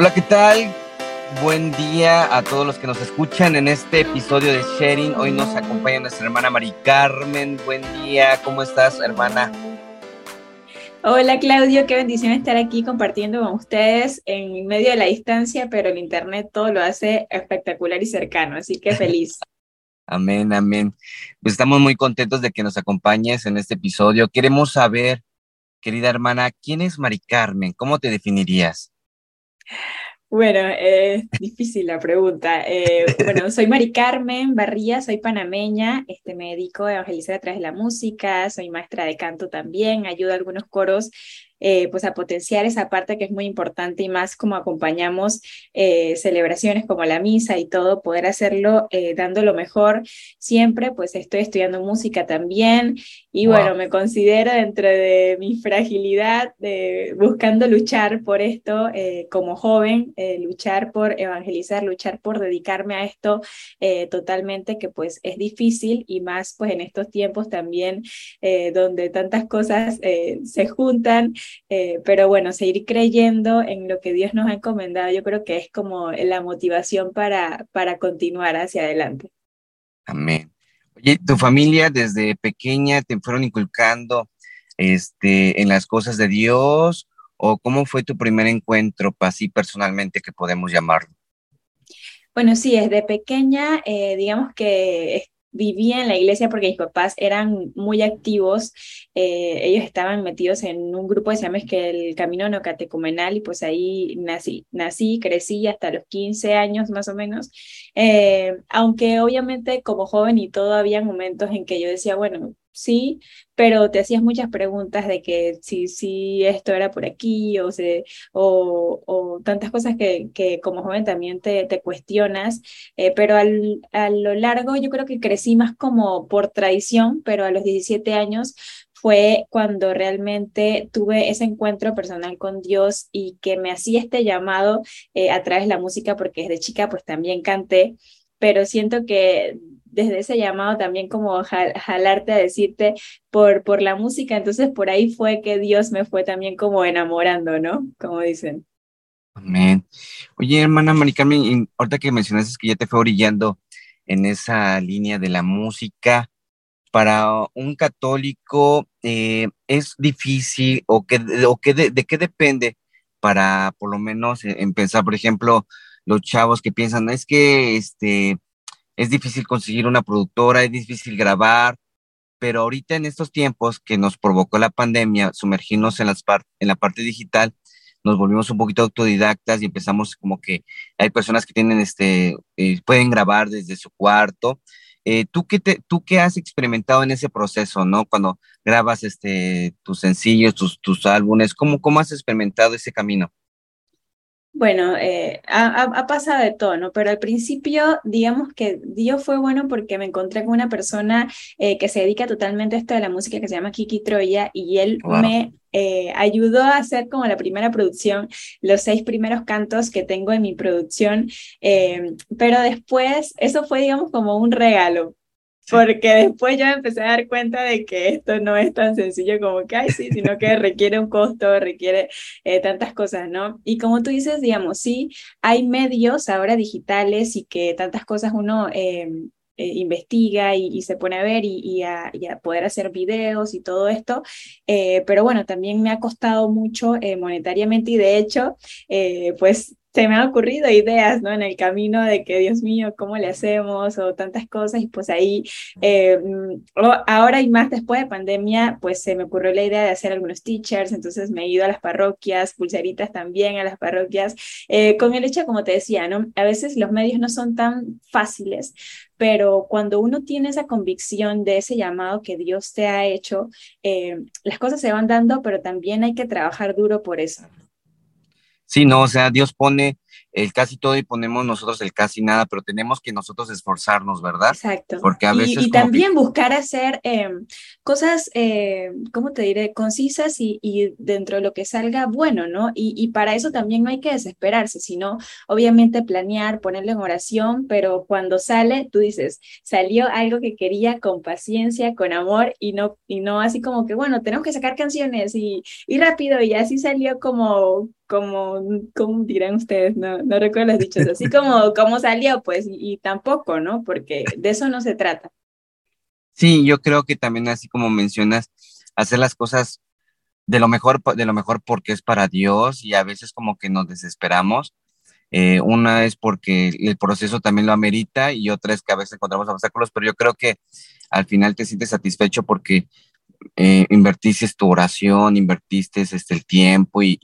Hola, ¿qué tal? Buen día a todos los que nos escuchan en este episodio de Sharing. Hoy nos acompaña nuestra hermana Mari Carmen. Buen día, ¿cómo estás, hermana? Hola Claudio, qué bendición estar aquí compartiendo con ustedes en medio de la distancia, pero el Internet todo lo hace espectacular y cercano, así que feliz. amén, amén. Pues estamos muy contentos de que nos acompañes en este episodio. Queremos saber, querida hermana, ¿quién es Mari Carmen? ¿Cómo te definirías? Bueno, es difícil la pregunta. Eh, bueno, soy Mari Carmen Barría, soy panameña, este, me dedico a evangelizar a través de la música, soy maestra de canto también, ayudo a algunos coros eh, pues a potenciar esa parte que es muy importante y más como acompañamos eh, celebraciones como la misa y todo, poder hacerlo eh, dando lo mejor siempre, pues estoy estudiando música también y bueno, me considero dentro de mi fragilidad, de, buscando luchar por esto como joven, luchar por evangelizar, luchar por dedicarme a esto totalmente, que pues es difícil y más pues en estos tiempos también donde tantas cosas se juntan eh, pero bueno, seguir creyendo en lo que Dios nos ha encomendado, yo creo que es como la motivación para, para continuar hacia adelante. Amén. Oye, ¿tu familia desde pequeña te fueron inculcando este, en las cosas de Dios? ¿O cómo fue tu primer encuentro, así personalmente que podemos llamarlo? Bueno, sí, desde pequeña, eh, digamos que vivía en la iglesia porque mis papás eran muy activos, eh, ellos estaban metidos en un grupo que se llama es que el Camino Nocatecumenal y pues ahí nací, nací, crecí hasta los 15 años más o menos, eh, aunque obviamente como joven y todo había momentos en que yo decía, bueno, sí, pero te hacías muchas preguntas de que si, si esto era por aquí o, se, o, o tantas cosas que, que, como joven también te, te cuestionas, eh, pero al, a lo largo yo creo que crecí más como por tradición, pero a los 17 años fue cuando realmente tuve ese encuentro personal con Dios y que me hacía este llamado eh, a través de la música, porque desde chica pues también canté, pero siento que desde ese llamado también como jalarte a decirte por, por la música, entonces por ahí fue que Dios me fue también como enamorando, ¿no? Como dicen. Amén. Oye, hermana Maricarmen, ahorita que mencionaste que ya te fue orillando en esa línea de la música, para un católico eh, es difícil o, que, o que de, de, qué depende para por lo menos eh, empezar, por ejemplo, los chavos que piensan, es que este, es difícil conseguir una productora, es difícil grabar, pero ahorita en estos tiempos que nos provocó la pandemia, sumergirnos en, la parte digital, nos volvimos un poquito autodidactas y empezamos como que hay personas que tienen este, eh, pueden grabar desde su cuarto. Eh, ¿tú, qué te, ¿Tú qué has experimentado en ese proceso, no? Cuando grabas este, tus sencillos, tus, tus álbumes, ¿cómo, ¿cómo has experimentado ese camino? Bueno, eh, ha, pasado de todo, ¿no? Pero al principio, digamos que Dios fue bueno porque me encontré con una persona eh, que se dedica totalmente a esto de la música que se llama Kiki Troya y él me eh, ayudó a hacer como la primera producción, los seis primeros cantos que tengo en mi producción, pero después eso fue, digamos, como un regalo, porque después yo empecé a dar cuenta de que esto no es tan sencillo como que, ay, sí, sino que requiere un costo, requiere eh, tantas cosas, ¿no? Y como tú dices, digamos, sí, hay medios ahora digitales y que tantas cosas uno... Em, eh, investiga y, se pone a ver y, a, poder hacer videos y todo esto, eh, pero bueno, también me ha costado mucho monetariamente y de hecho, pues se me han ocurrido ideas, ¿no? En el camino de que, Dios mío, ¿cómo le hacemos? O tantas cosas, y pues ahí, eh, mm, ahora y más después de pandemia, pues se me ocurrió la idea de hacer algunos teachers, entonces me he ido a las parroquias, pulseritas también a las parroquias, eh, con el hecho, como te decía, ¿no? A veces los medios no son tan fáciles, pero cuando uno tiene esa convicción de ese llamado que Dios te ha hecho, eh, las cosas se van dando, pero también hay que trabajar duro por eso. Sí, no, o sea, Dios pone el casi todo y ponemos nosotros el casi nada, pero tenemos que nosotros esforzarnos, ¿verdad? Exacto. Porque a veces... Y, también buscar hacer em, cosas, eh, ¿cómo te diré?, concisas y, dentro de lo que salga bueno, ¿no? Y, para eso también no hay que desesperarse, sino obviamente planear, ponerle en oración, pero cuando sale, tú dices, salió algo que quería con paciencia, con amor y no, y no así como que, bueno, tenemos que sacar canciones y, y rápido y así salió como como, ¿cómo dirán ustedes? No, no recuerdo los dichos, así como, como salió, pues, y, tampoco, ¿no? Porque de eso no se trata. Sí, yo creo que también así como mencionas, hacer las cosas de lo mejor, de lo mejor porque es para Dios y a veces como que nos desesperamos. Eh, una es porque el proceso también lo amerita y otra es que a veces encontramos obstáculos, pero yo creo que al final te sientes satisfecho porque eh, invertiste tu oración, invertiste este, el tiempo y,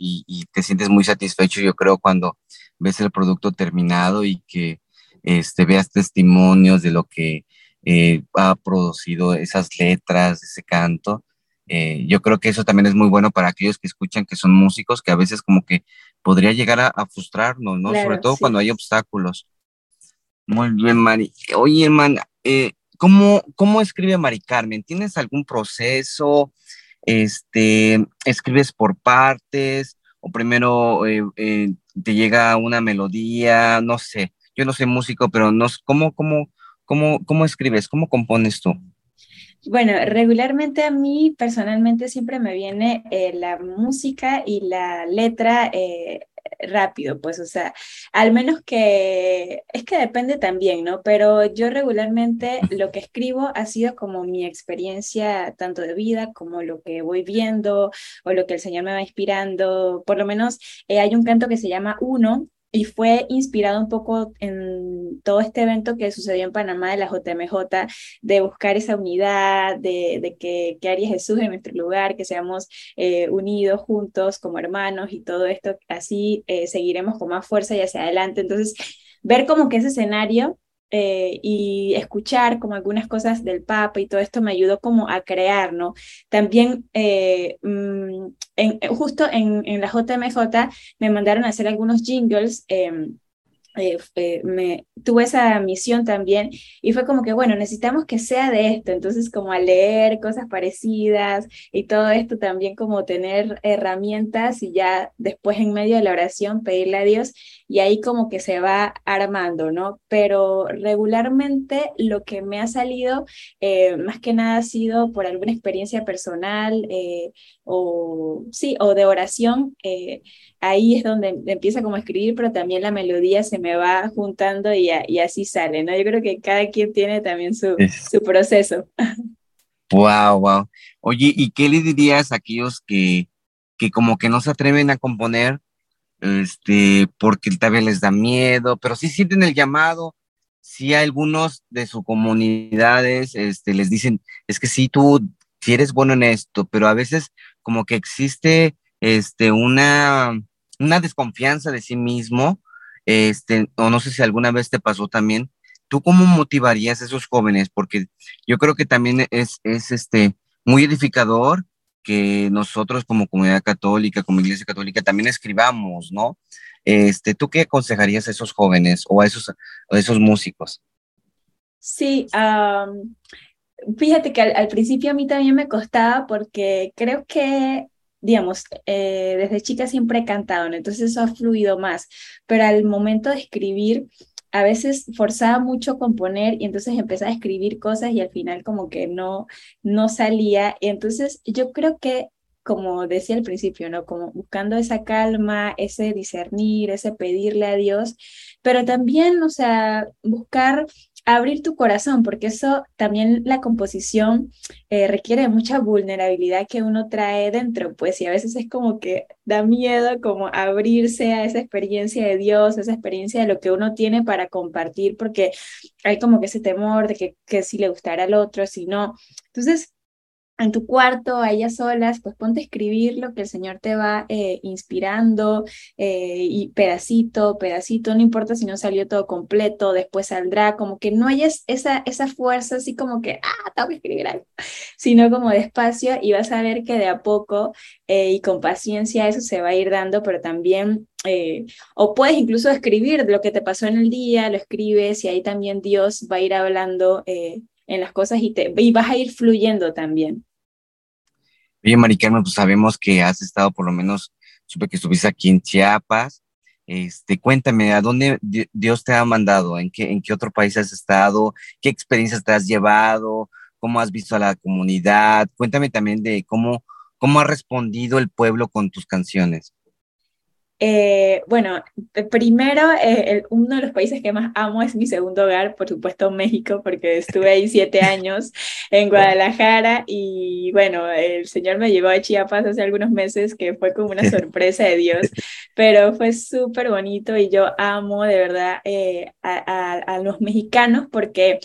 te sientes muy satisfecho, yo creo, cuando ves el producto terminado y que este, veas testimonios de lo que eh, ha producido esas letras, ese canto. Eh, yo creo que eso también es muy bueno para aquellos que escuchan que son músicos, que a veces como que podría llegar a, frustrarnos, ¿no? Sobre todo cuando hay obstáculos. Muy bien, Mari. Oye, hermana, eh, ¿cómo, ¿cómo escribe Mari Carmen? ¿Tienes algún proceso? Este, ¿Escribes por partes? ¿O primero eh, eh, te llega una melodía? No sé, yo no soy músico, pero no, ¿cómo, cómo, cómo, cómo escribes? ¿Cómo compones tú? Bueno, regularmente a mí personalmente siempre me viene eh, la música y la letra rápido, pues, o sea, al menos que es que depende también, ¿no? Pero yo regularmente lo que escribo ha sido como mi experiencia tanto de vida como lo que voy viendo o lo que el Señor me va inspirando. Por lo menos eh, hay un canto que se llama Uno, y fue inspirado un poco en todo este evento que sucedió en Panamá de la JMJ, de buscar esa unidad, de, que, que haría Jesús en nuestro lugar, que seamos eh, unidos juntos como hermanos y todo esto, así eh, seguiremos con más fuerza y hacia adelante. Entonces, ver como que ese escenario eh, y escuchar como algunas cosas del Papa y todo esto me ayudó como a crear, ¿no? También eh, mm, en, justo en, en, la JMJ me mandaron a hacer algunos jingles. Em, eh, eh, me, tuve esa misión también y fue como que, bueno, necesitamos que sea de esto, entonces como a leer cosas parecidas y todo esto también como tener herramientas y ya después en medio de la oración pedirle a Dios y ahí como que se va armando, ¿no? Pero regularmente lo que me ha salido eh, más que nada ha sido por alguna experiencia personal o sí, o de oración ahí es donde empieza como a escribir, pero también la melodía se me va juntando y, y así sale, ¿no? Yo creo que cada quien tiene también su, su proceso. Wow, wow. Oye, ¿y qué le dirías a aquellos que, que como que no se atreven a componer, este, porque vez les da miedo, pero sí sienten el llamado? Sí, algunos de sus comunidades este, les dicen, es que sí, tú, si eres bueno en esto, pero a veces como que existe este, una, una desconfianza de sí mismo, este, o no sé si alguna vez te pasó también, ¿tú cómo motivarías a esos jóvenes? Porque yo creo que también es, es este, muy edificador que nosotros como comunidad católica, como iglesia católica, también escribamos, ¿no? Este, ¿Tú qué aconsejarías a esos jóvenes o a esos, a esos músicos? Sí, fíjate que al, principio a mí también me costaba porque creo que digamos, eh, desde chica siempre he cantado, entonces eso ha fluido más, pero al momento de escribir, a veces forzaba mucho componer y entonces empezaba a escribir cosas y al final como que no, no salía. Entonces yo creo que, como decía al principio, ¿no? Como buscando esa calma, ese discernir, ese pedirle a Dios, pero también, o sea, buscar abrir tu corazón, porque eso también la composición eh, requiere mucha vulnerabilidad que uno trae dentro, pues, y a veces es como que da miedo como abrirse a esa experiencia de Dios, esa experiencia de lo que uno tiene para compartir, porque hay como que ese temor de que, que si le gustará al otro, si no. Entonces, en tu cuarto, a ellas solas, pues ponte a escribir lo que el Señor te va eh, inspirando eh, y pedacito, pedacito, no importa si no salió todo completo, después saldrá, como que no hayas esa, esa fuerza así como que, ah, tengo que escribir algo, sino como despacio y vas a ver que de a poco eh, y con paciencia eso se va a ir dando, pero también, o puedes incluso escribir lo que te pasó en el día, lo escribes y ahí también Dios va a ir hablando en las cosas y, te, y vas a ir fluyendo también. Oye, Mari pues sabemos que has estado por lo menos, supe que estuviste aquí en Chiapas. Este, cuéntame, ¿a dónde Dios te ha mandado? ¿En qué, ¿En qué otro país has estado? ¿Qué experiencias te has llevado? ¿Cómo has visto a la comunidad? Cuéntame también de cómo, cómo ha respondido el pueblo con tus canciones. Eh, bueno, primero, eh, uno de los países que más amo es mi segundo hogar, por supuesto México, porque estuve ahí siete años en Guadalajara y bueno, el Señor me llevó a Chiapas hace algunos meses, que fue como una sorpresa de Dios, pero fue súper bonito y yo amo de verdad eh, a, a los mexicanos porque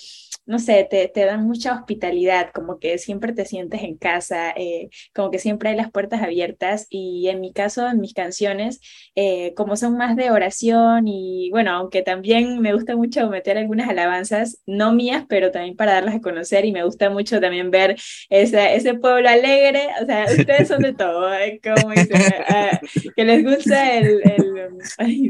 no sé, te, te, dan mucha hospitalidad, como que siempre te sientes en casa, eh, como que siempre hay las puertas abiertas. Y en mi caso, en mis canciones, eh, como son más de oración y bueno, aunque también me gusta mucho meter algunas alabanzas, no mías, pero también para darlas a conocer. Y me gusta mucho también ver esa, ese pueblo alegre, o sea, ustedes son de todo, ¿eh? como ah, que les gusta el, el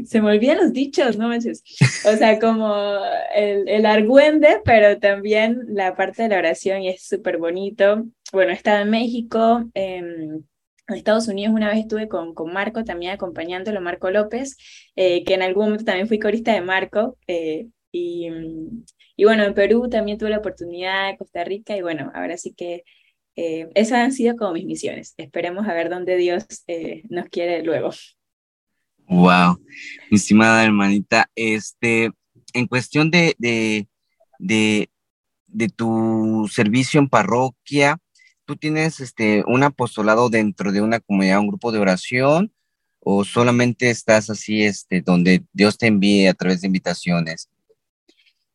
se me olvidan los dichos, no manches, o sea, como el, el argüende, pero también la parte de la oración y es súper bonito. Bueno, he estado en México, en Estados Unidos una vez estuve con, con Marco también acompañándolo, Marco López, eh, que en algún momento también fui corista de Marco. Eh, y, y, bueno, en Perú también tuve la oportunidad, Costa Rica, y bueno, ahora sí que eh, esas han sido como mis misiones. Esperemos a ver dónde Dios nos quiere luego. Wow, estimada hermanita, este, en cuestión de, de, de tu servicio en parroquia, ¿tú tienes este, un apostolado dentro de una comunidad, un grupo de oración? ¿O solamente estás así este, donde Dios te envíe a través de invitaciones?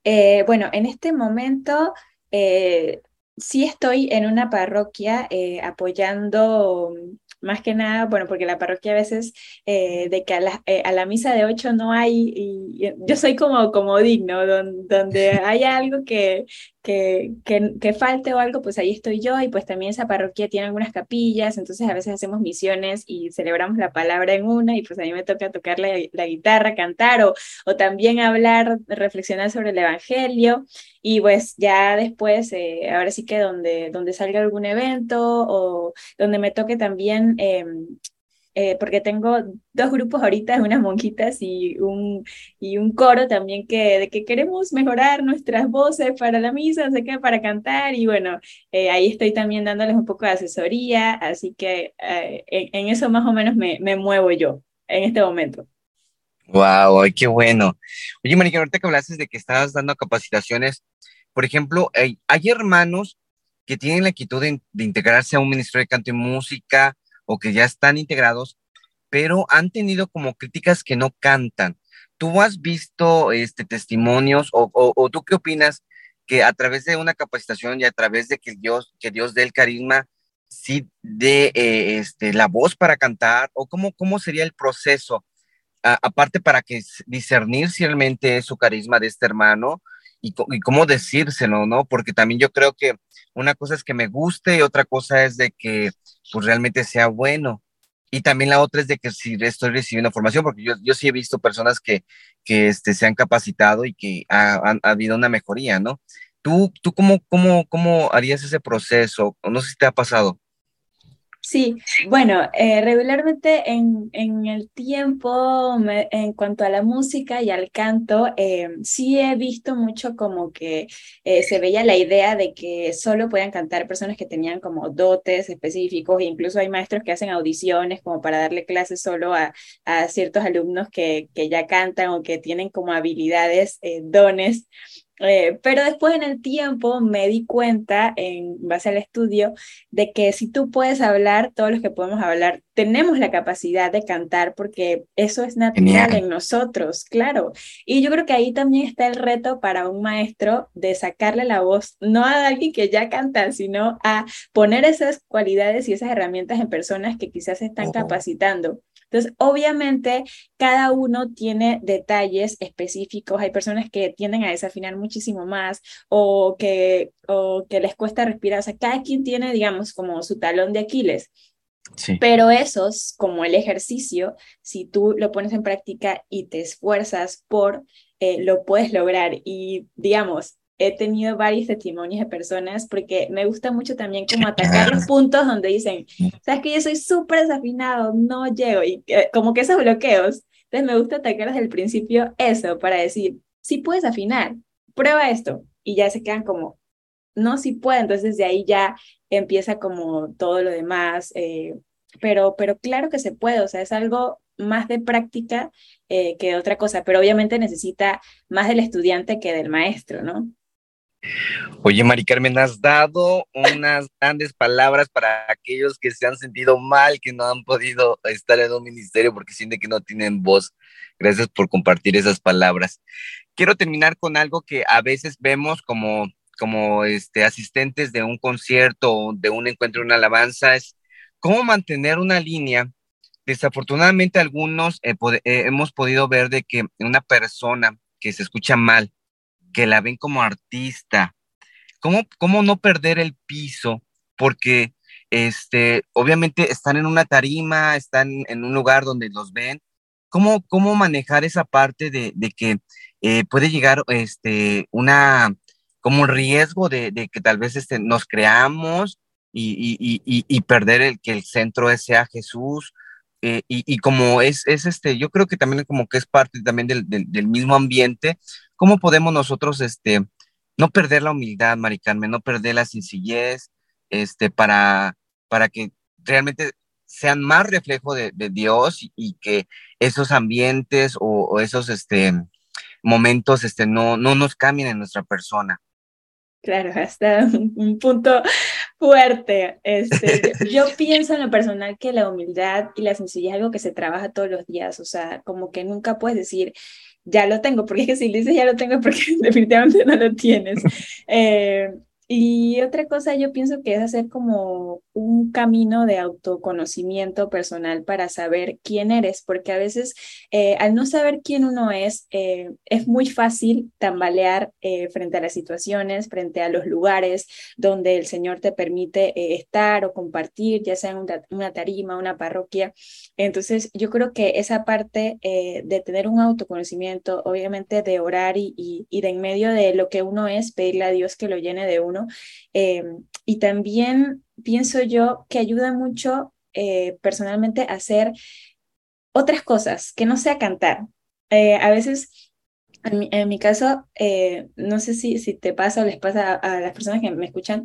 Eh, bueno, en este momento eh, sí estoy en una parroquia eh, apoyando más que nada, bueno, porque la parroquia a veces eh, de que a la, eh, a la, misa de ocho no hay, y, yo soy como, como digno, donde, donde hay algo que, que, que, falte o algo, pues ahí estoy yo y pues también esa parroquia tiene algunas capillas, entonces a veces hacemos misiones y celebramos la palabra en una y pues a mí me toca tocar la, la guitarra, cantar o, o también hablar, reflexionar sobre el Evangelio y pues ya después, eh, ahora sí que donde, donde salga algún evento o donde me toque también em, eh, porque tengo dos grupos ahorita, unas monjitas y un, y un coro también que, de que queremos mejorar nuestras voces para la misa, sé qué, para cantar, y bueno, eh, ahí estoy también dándoles un poco de asesoría, así que eh, en, eso más o menos me, me muevo yo en este momento. Wow, qué bueno. Oye, Mónica, ahorita que hablaste de que estabas dando capacitaciones, por ejemplo, hay, hay hermanos que tienen la actitud de, de, integrarse a un ministerio de canto y música, o que ya están integrados, pero han tenido como críticas que no cantan. ¿Tú has visto este, testimonios o, o, tú qué opinas que a través de una capacitación y a través de que Dios, que Dios dé el carisma, sí dé eh, este, la voz para cantar o cómo, cómo sería el proceso? Aparte para que discernir si realmente es su carisma de este hermano y, y, cómo decírselo, ¿no? Porque también yo creo que una cosa es que me guste y otra cosa es de que pues realmente sea bueno. Y también la otra es de que si estoy recibiendo formación, porque yo, yo sí he visto personas que, que este, se han capacitado y que ha, ha, ha habido una mejoría, ¿no? ¿Tú, tú cómo, cómo, cómo harías ese proceso? No sé si te ha pasado. Sí, bueno, eh, regularmente en, en, el tiempo, en cuanto a la música y al canto, eh, sí he visto mucho como que eh, se veía la idea de que solo podían cantar personas que tenían como dotes específicos, e incluso hay maestros que hacen audiciones como para darle clases solo a, a ciertos alumnos que, que ya cantan o que tienen como habilidades, dones. Eh, pero después en el tiempo me di cuenta, en base al estudio, de que si tú puedes hablar, todos los que podemos hablar, tenemos la capacidad de cantar porque eso es natural en nosotros, claro. Y yo creo que ahí también está el reto para un maestro de sacarle la voz, no a alguien que ya canta, sino a poner esas cualidades y esas herramientas en personas que quizás se están capacitando. Entonces, obviamente, cada uno tiene detalles específicos. Hay personas que tienden a desafinar muchísimo más o que, o que les cuesta respirar. O sea, cada quien tiene, digamos, como su talón de Aquiles. Sí. Pero esos, como el ejercicio, si tú lo pones en práctica y te esfuerzas por, eh, lo puedes lograr. Y digamos, he tenido varios testimonios de personas porque me gusta mucho también como atacar los puntos donde dicen, sabes que yo soy súper desafinado, no llego, y eh, como que esos bloqueos. Entonces me gusta atacar desde el principio eso para decir, sí puedes afinar, prueba esto. Y ya se quedan como, no, sí puedo. Entonces de ahí ya empieza como todo lo demás. Eh, pero, pero claro que se puede, o sea, es algo más de práctica eh, que otra cosa, pero obviamente necesita más del estudiante que del maestro, ¿no? Oye, Mari Carmen, has dado unas grandes palabras para aquellos que se han sentido mal, que no han podido estar en un ministerio porque sienten que no tienen voz. Gracias por compartir esas palabras. Quiero terminar con algo que a veces vemos como, como este, asistentes de un concierto de un encuentro, una alabanza, es cómo mantener una línea. Desafortunadamente algunos eh, eh, hemos podido ver de que una persona que se escucha mal, que la ven como artista. ¿Cómo, cómo no perder el piso? Porque este, obviamente están en una tarima, están en un lugar donde los ven. ¿Cómo, cómo manejar esa parte de, de que eh, puede llegar este, una, como un riesgo de, de que tal vez este, nos creamos y, y, y, y, perder el que el centro sea Jesús? Eh, y, como es, es este, yo creo que también como que es parte también del, del, del mismo ambiente, ¿Cómo podemos nosotros, este, no perder la humildad, Mari Carmen, no perder la sencillez, este, para, para que realmente sean más reflejo de, Dios y, que esos ambientes o, esos, este, momentos, este, no, no nos cambien en nuestra persona? Claro, hasta un, punto fuerte. Este, yo pienso en lo personal que la humildad y la sencillez es algo que se trabaja todos los días, o sea, como que nunca puedes decir, ya lo tengo, porque es que si dices ya lo tengo, porque definitivamente no lo tienes. Eh, y otra cosa yo pienso que es hacer como un camino de autoconocimiento personal para saber quién eres, porque a veces eh, al no saber quién uno es, eh, es muy fácil tambalear eh, frente a las situaciones, frente a los lugares donde el Señor te permite estar o compartir, ya sea en una, tarima, una parroquia. Entonces yo creo que esa parte de tener un autoconocimiento, obviamente de orar y, y de en medio de lo que uno es, pedirle a Dios que lo llene de uno, eh, y también pienso yo que ayuda mucho eh, personalmente a hacer otras cosas, que no sea cantar. Eh, a veces, en mi, caso, no sé si, si te pasa o les pasa a, las personas que me escuchan,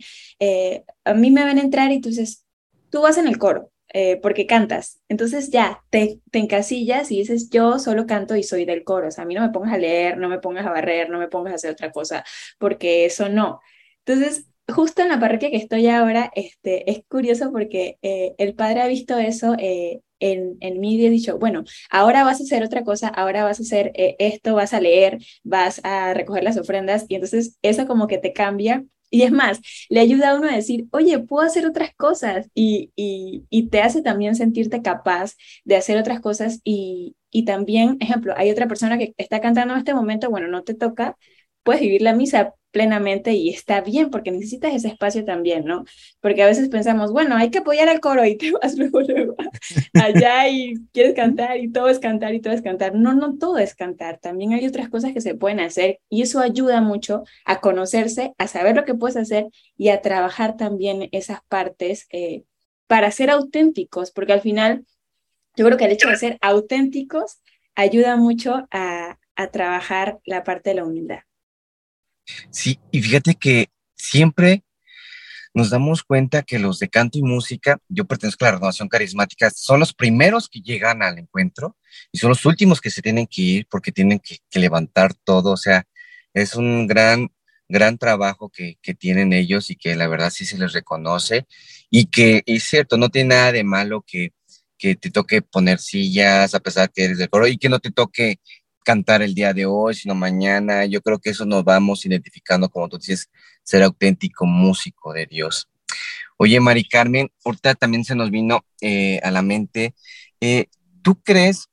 a mí me ven entrar y tú dices, tú vas en el coro. porque cantas. Entonces ya te, te, encasillas y dices, yo solo canto y soy del coro. O sea, a mí no me pongas a leer, no me pongas a barrer, no me pongas a hacer otra cosa, porque eso no. Entonces, justo en la parroquia que estoy ahora, este, es curioso porque eh, el padre ha visto eso eh, en, en mí y ha dicho, bueno, ahora vas a hacer otra cosa, ahora vas a hacer eh, esto, vas a leer, vas a recoger las ofrendas y entonces eso como que te cambia. Y es más, le ayuda a uno a decir, oye, puedo hacer otras cosas y, y, y te hace también sentirte capaz de hacer otras cosas y, y también, ejemplo, hay otra persona que está cantando en este momento, bueno, no te toca, puedes vivir la misa, plenamente y está bien porque necesitas ese espacio también, ¿no? Porque a veces pensamos, bueno, hay que apoyar al coro y te vas luego, luego allá y quieres cantar y todo es cantar y todo es cantar. No, no todo es cantar, también hay otras cosas que se pueden hacer y eso ayuda mucho a conocerse, a saber lo que puedes hacer y a trabajar también esas partes eh, para ser auténticos, porque al final yo creo que el hecho de ser auténticos ayuda mucho a, a trabajar la parte de la humildad. Sí, y fíjate que siempre nos damos cuenta que los de canto y música, yo pertenezco a la renovación carismática, son los primeros que llegan al encuentro y son los últimos que se tienen que ir porque tienen que, levantar todo. O sea, es un gran, gran trabajo que, tienen ellos y que la verdad sí se les reconoce y que es cierto, no tiene nada de malo que, que te toque poner sillas a pesar que eres del coro y que no te toque cantar el día de hoy, sino mañana. Yo creo que eso nos vamos identificando, como tú dices, ser auténtico músico de Dios. Oye, Mari Carmen, ahorita también se nos vino eh, a la mente, eh, ¿tú crees,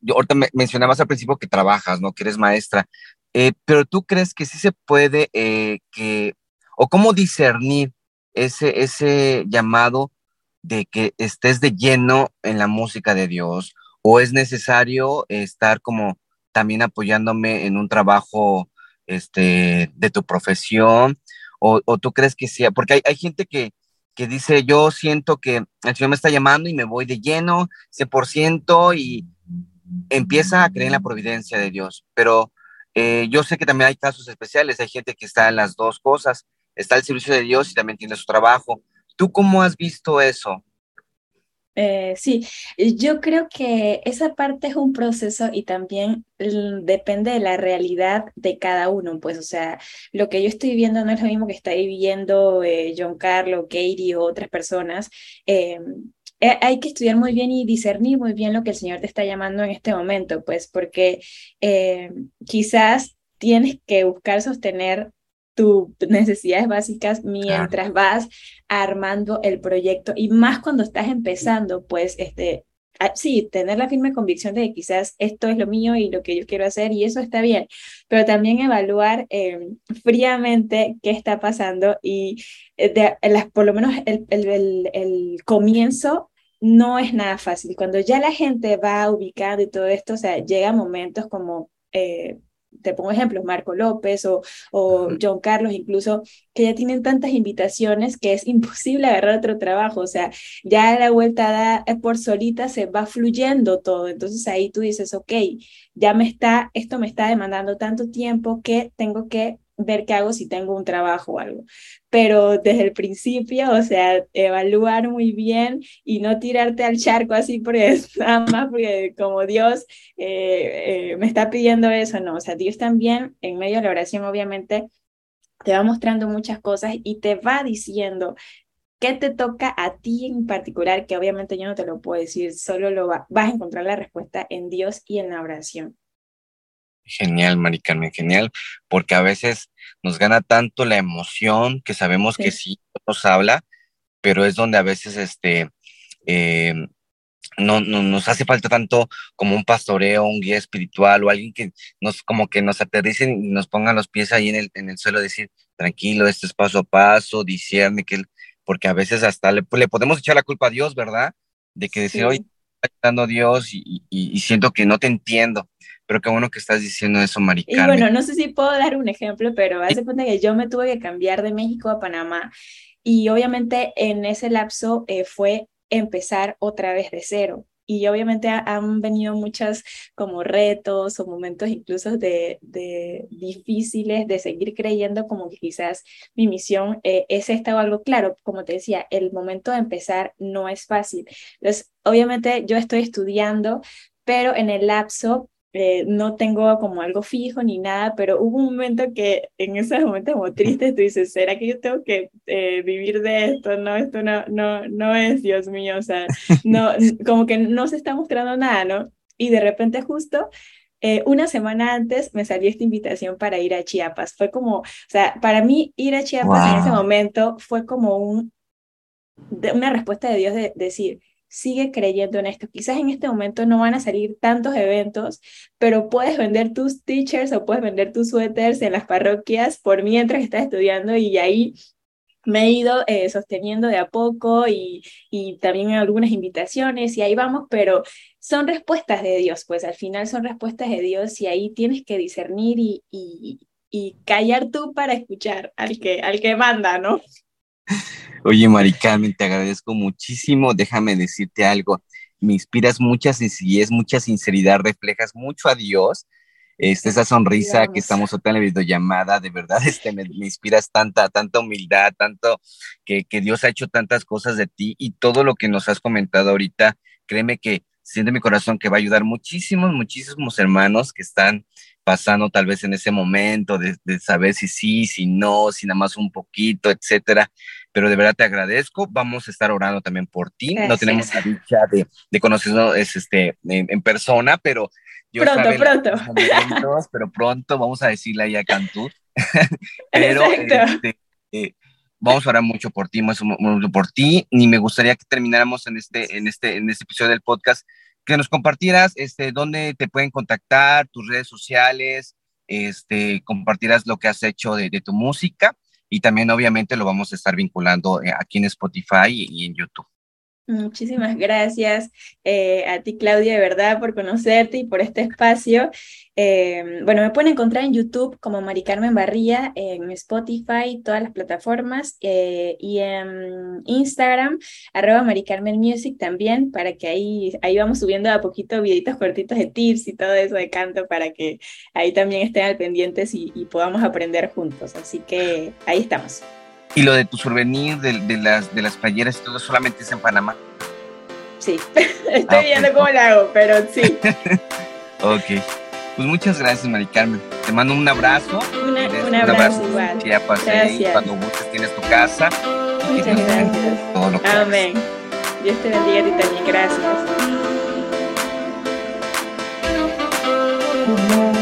yo ahorita me mencionabas al principio que trabajas, ¿no? Que eres maestra, eh, pero tú crees que sí se puede, que, o cómo discernir ese, ese llamado de que estés de lleno en la música de Dios o es necesario estar como también apoyándome en un trabajo este, de tu profesión? ¿O, tú crees que sea? Porque hay, hay gente que, que dice, yo siento que el Señor me está llamando y me voy de lleno, 100%, y empieza a creer en la providencia de Dios. Pero eh, yo sé que también hay casos especiales, hay gente que está en las dos cosas, está al servicio de Dios y también tiene su trabajo. ¿Tú cómo has visto eso? Eh, sí, yo creo que esa parte es un proceso y también depende de la realidad de cada uno, pues, o sea, lo que yo estoy viendo no es lo mismo que está viviendo eh, John Carlos, Katie o otras personas. Em, eh, hay que estudiar muy bien y discernir muy bien lo que el Señor te está llamando en este momento, pues, porque quizás tienes que buscar sostener tus necesidades básicas mientras vas armando el proyecto. Y más cuando estás empezando, pues este, sí, tener la firme convicción de que quizás esto es lo mío y lo que yo quiero hacer y eso está bien, pero también evaluar em, fríamente qué está pasando y eh, de, las, por lo menos el, el, el, comienzo no es nada fácil. Cuando ya la gente va ubicando y todo esto, o sea, llega momentos como... Eh, te pongo ejemplos, Marco López o, o John Carlos, incluso, que ya tienen tantas invitaciones que es imposible agarrar otro trabajo, o sea, ya la vuelta da, eh, por solita se va fluyendo todo, entonces ahí tú dices, ok, ya me está, esto me está demandando tanto tiempo que tengo que ver qué hago si tengo un trabajo o algo. Pero desde el principio, o sea, evaluar muy bien y no tirarte al charco así porque nada más porque como Dios eh, eh, me está pidiendo eso, no, o sea, Dios también en medio de la oración obviamente te va mostrando muchas cosas y te va diciendo qué te toca a ti en particular, que obviamente yo no te lo puedo decir, solo lo vas a encontrar la respuesta en Dios y en la oración. Genial, Mari Carmen, genial, porque a veces nos gana tanto la emoción que sabemos que sí. nos habla, pero es donde a veces este, eh, no, nos hace falta tanto como un pastoreo, un guía espiritual o alguien que nos como que nos aterricen y nos pongan los pies ahí en el, en el suelo, decir, tranquilo, esto es paso a paso, discierne, que porque a veces hasta le, le podemos echar la culpa a Dios, ¿verdad? De que decir, hoy está dando Dios y, y, siento que no te entiendo pero qué bueno que estás diciendo eso, Maricarmen. Y bueno, no sé si puedo dar un ejemplo, pero hace cuenta que yo me tuve que cambiar de México a Panamá y obviamente en ese lapso eh, fue empezar otra vez de cero. Y obviamente han venido muchos como retos o momentos incluso de, de difíciles de seguir creyendo como que quizás mi misión eh, es esta o algo claro. Como te decía, el momento de empezar no es fácil. Entonces, obviamente yo estoy estudiando, pero en el lapso eh, no tengo como algo fijo ni nada, pero hubo un momento que en ese momento como triste tú dices, ¿será que yo tengo que eh, vivir de esto? No, esto no, no, no es, Dios mío, o sea, no, como que no se está mostrando nada, ¿no? Y de repente justo eh, una semana antes me salió esta invitación para ir a Chiapas. Fue como, o sea, para mí ir a Chiapas en ese momento fue como un, una respuesta de Dios de decir, sigue creyendo en esto. Quizás en este momento no van a salir tantos eventos, pero puedes vender tus teachers o puedes vender tus suéteres en las parroquias por mientras estás estudiando y ahí me he ido eh, sosteniendo de a poco y, y también algunas invitaciones y ahí vamos, pero son respuestas de Dios, pues al final son respuestas de Dios y ahí tienes que discernir y, y, y callar tú para escuchar al que, al que manda, ¿no? Oye, Maricarmen, te agradezco muchísimo. Déjame decirte algo. Me inspiras mucha sencillez, mucha sinceridad, reflejas mucho a Dios. Este, esa sonrisa que estamos en la videollamada, de verdad, este, me, inspiras tanta, tanta humildad, tanto que, que Dios ha hecho tantas cosas de ti y todo lo que nos has comentado ahorita, créeme que siente mi corazón que va a ayudar muchísimos, muchísimos hermanos que están pasando tal vez en ese momento de, de, saber si sí, si no, si nada más un poquito, etcétera pero de verdad te agradezco. Vamos a estar orando también por ti. No tenemos la dicha de, de conocernos este, en, persona, pero yo pronto, pronto. pero pronto vamos a decirle ahí a Cantú. pero este, eh, vamos a orar mucho por ti, mucho, por ti. Y me gustaría que termináramos en este, en este, en este episodio del podcast, que nos compartieras este, dónde te pueden contactar, tus redes sociales, este, compartirás lo que has hecho de, tu música y también obviamente lo vamos a estar vinculando eh, aquí en Spotify y en YouTube. Muchísimas gracias eh, a ti, Claudia, de verdad, por conocerte y por este espacio. Eh, bueno, me pueden encontrar en YouTube como Mari Carmen Barría, en Spotify, todas las plataformas, eh, y en Instagram, arroba Mari Carmen Music también, para que ahí, ahí vamos subiendo a poquito videitos cortitos de tips y todo eso de canto, para que ahí también estén al pendientes y, y podamos aprender juntos. Así que ahí estamos. Y lo de tu souvenir, de, de, las, de las playeras, todo solamente es en Panamá. sí. Estoy ah, viendo cómo la hago, pero sí. ok. Pues muchas gracias, Mari Carmen. Te mando un abrazo. un abrazo, igual. Ya pasé cuando gustes tienes tu casa. Muchas gracias. Todo lo que Amén. Dios te bendiga a ti también. Gracias.